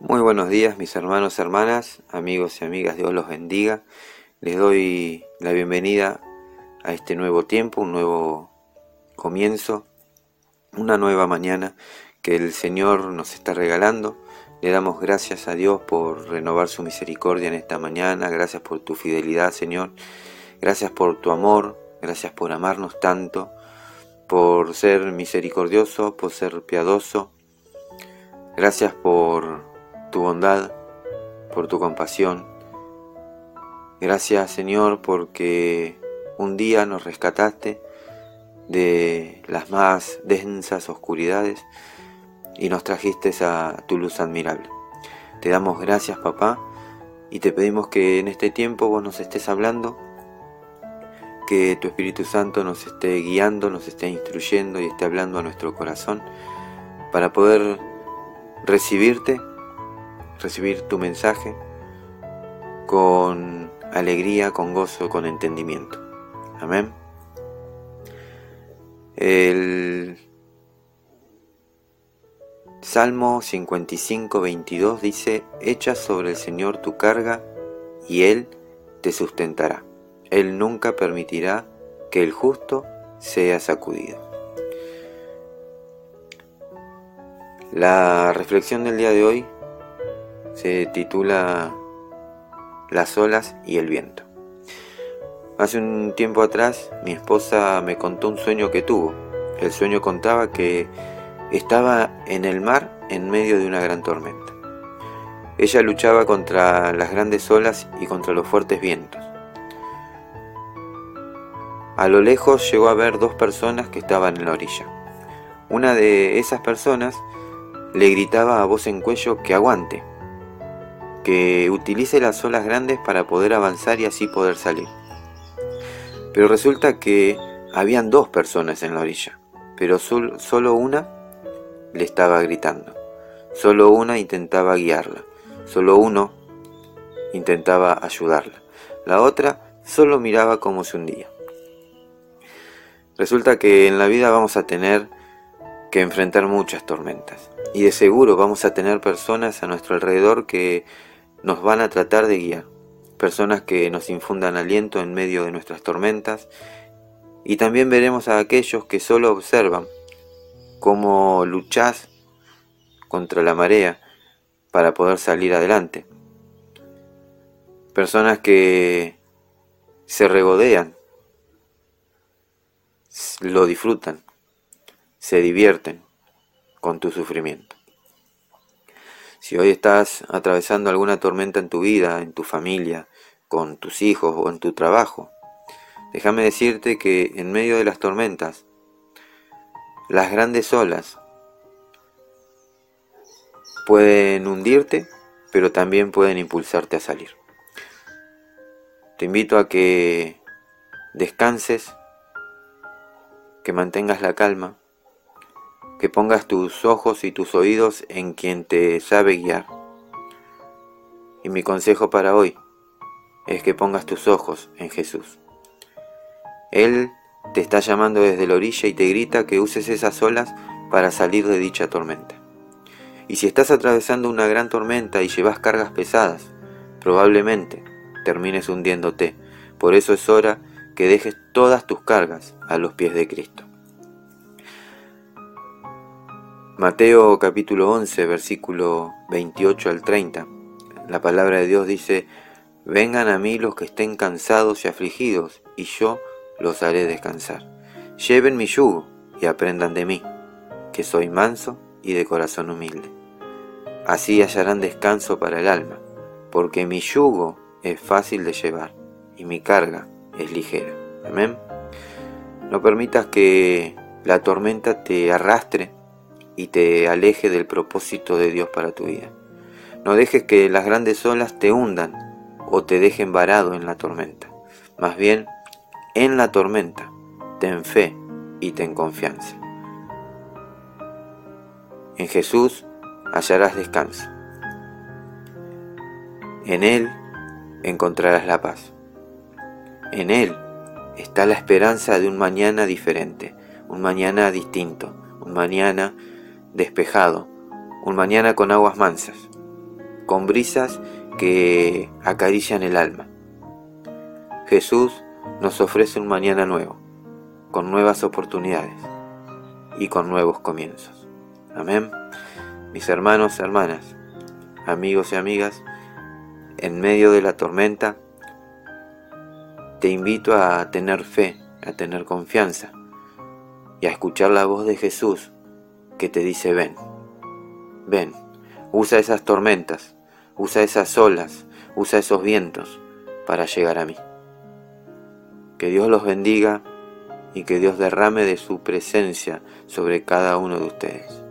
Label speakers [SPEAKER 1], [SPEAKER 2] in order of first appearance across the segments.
[SPEAKER 1] Muy buenos días mis hermanos, hermanas, amigos y amigas, Dios los bendiga. Les doy la bienvenida a este nuevo tiempo, un nuevo comienzo, una nueva mañana que el Señor nos está regalando. Le damos gracias a Dios por renovar su misericordia en esta mañana, gracias por tu fidelidad Señor, gracias por tu amor, gracias por amarnos tanto, por ser misericordioso, por ser piadoso. Gracias por tu bondad, por tu compasión. Gracias Señor porque un día nos rescataste de las más densas oscuridades y nos trajiste a tu luz admirable. Te damos gracias papá y te pedimos que en este tiempo vos nos estés hablando, que tu Espíritu Santo nos esté guiando, nos esté instruyendo y esté hablando a nuestro corazón para poder recibirte recibir tu mensaje con alegría, con gozo, con entendimiento. Amén. El Salmo 55, 22 dice, Echa sobre el Señor tu carga y Él te sustentará. Él nunca permitirá que el justo sea sacudido. La reflexión del día de hoy se titula Las olas y el viento. Hace un tiempo atrás mi esposa me contó un sueño que tuvo. El sueño contaba que estaba en el mar en medio de una gran tormenta. Ella luchaba contra las grandes olas y contra los fuertes vientos. A lo lejos llegó a ver dos personas que estaban en la orilla. Una de esas personas le gritaba a voz en cuello que aguante, que utilice las olas grandes para poder avanzar y así poder salir. Pero resulta que habían dos personas en la orilla, pero solo una le estaba gritando, solo una intentaba guiarla, solo uno intentaba ayudarla, la otra solo miraba cómo se hundía. Resulta que en la vida vamos a tener que enfrentar muchas tormentas y de seguro vamos a tener personas a nuestro alrededor que nos van a tratar de guiar, personas que nos infundan aliento en medio de nuestras tormentas, y también veremos a aquellos que solo observan cómo luchás contra la marea para poder salir adelante. Personas que se regodean, lo disfrutan, se divierten con tu sufrimiento. Si hoy estás atravesando alguna tormenta en tu vida, en tu familia, con tus hijos o en tu trabajo, déjame decirte que en medio de las tormentas, las grandes olas pueden hundirte, pero también pueden impulsarte a salir. Te invito a que descanses, que mantengas la calma, que pongas tus ojos y tus oídos en quien te sabe guiar. Y mi consejo para hoy es que pongas tus ojos en Jesús. Él te está llamando desde la orilla y te grita que uses esas olas para salir de dicha tormenta. Y si estás atravesando una gran tormenta y llevas cargas pesadas, probablemente termines hundiéndote. Por eso es hora que dejes todas tus cargas a los pies de Cristo. Mateo capítulo 11, versículo 28 al 30. La palabra de Dios dice, Vengan a mí los que estén cansados y afligidos, y yo los haré descansar. Lleven mi yugo y aprendan de mí, que soy manso y de corazón humilde. Así hallarán descanso para el alma, porque mi yugo es fácil de llevar y mi carga es ligera. Amén. No permitas que la tormenta te arrastre y te aleje del propósito de Dios para tu vida. No dejes que las grandes olas te hundan o te dejen varado en la tormenta. Más bien, en la tormenta, ten fe y ten confianza. En Jesús hallarás descanso. En Él encontrarás la paz. En Él está la esperanza de un mañana diferente, un mañana distinto, un mañana despejado, un mañana con aguas mansas. con brisas que acarician el alma. Jesús nos ofrece un mañana nuevo, con nuevas oportunidades y con nuevos comienzos. Amén. Mis hermanos, hermanas, amigos y amigas, en medio de la tormenta, te invito a tener fe, a tener confianza y a escuchar la voz de Jesús que te dice ven, ven, usa esas tormentas, usa esas olas, usa esos vientos para llegar a mí. Que Dios los bendiga y que Dios derrame de su presencia sobre cada uno de ustedes.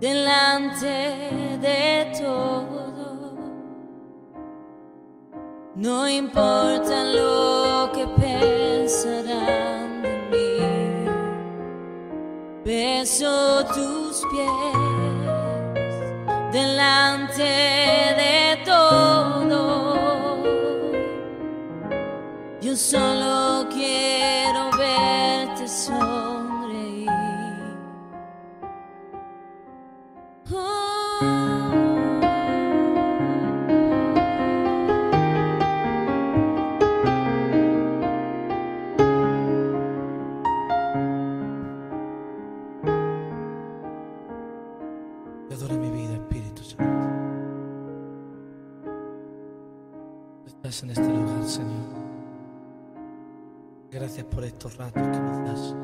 [SPEAKER 2] Delante de todo. No importa lo que pensarán de mí, beso tus pies delante de todo. Yo solo quiero
[SPEAKER 3] estos ratos que nos das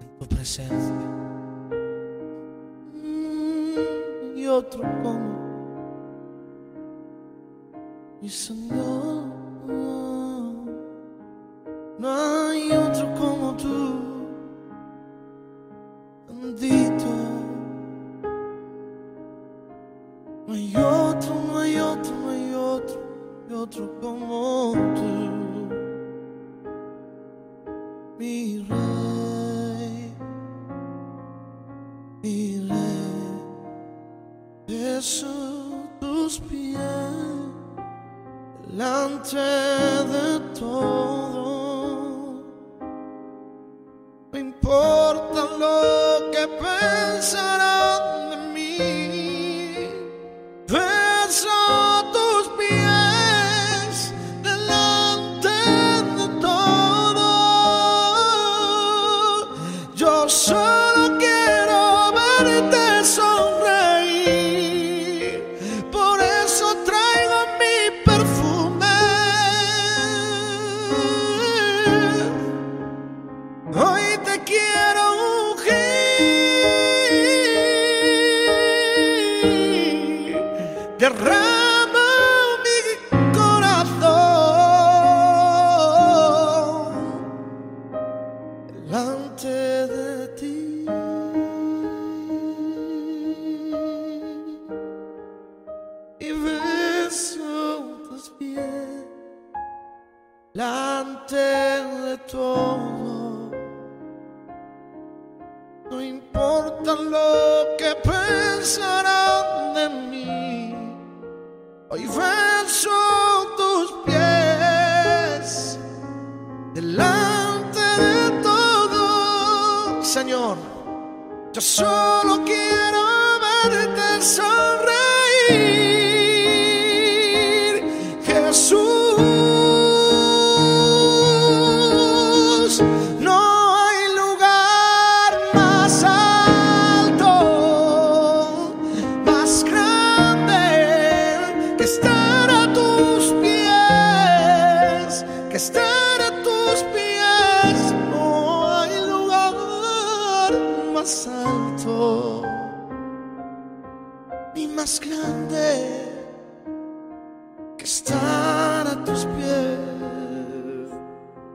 [SPEAKER 3] en tu presencia. Y otro como mi Señor. No hay otro como tú, bendito. No hay otro, no hay otro otro como tú, delante de todo, no importa lo que pensarán de mí, beso derramo mi corazón delante de ti. Y beso tus pies delante de todo. No importa lo que pensarás. Hoy venzo tus pies delante de todo, Señor. Yo solo quiero verte sonreír.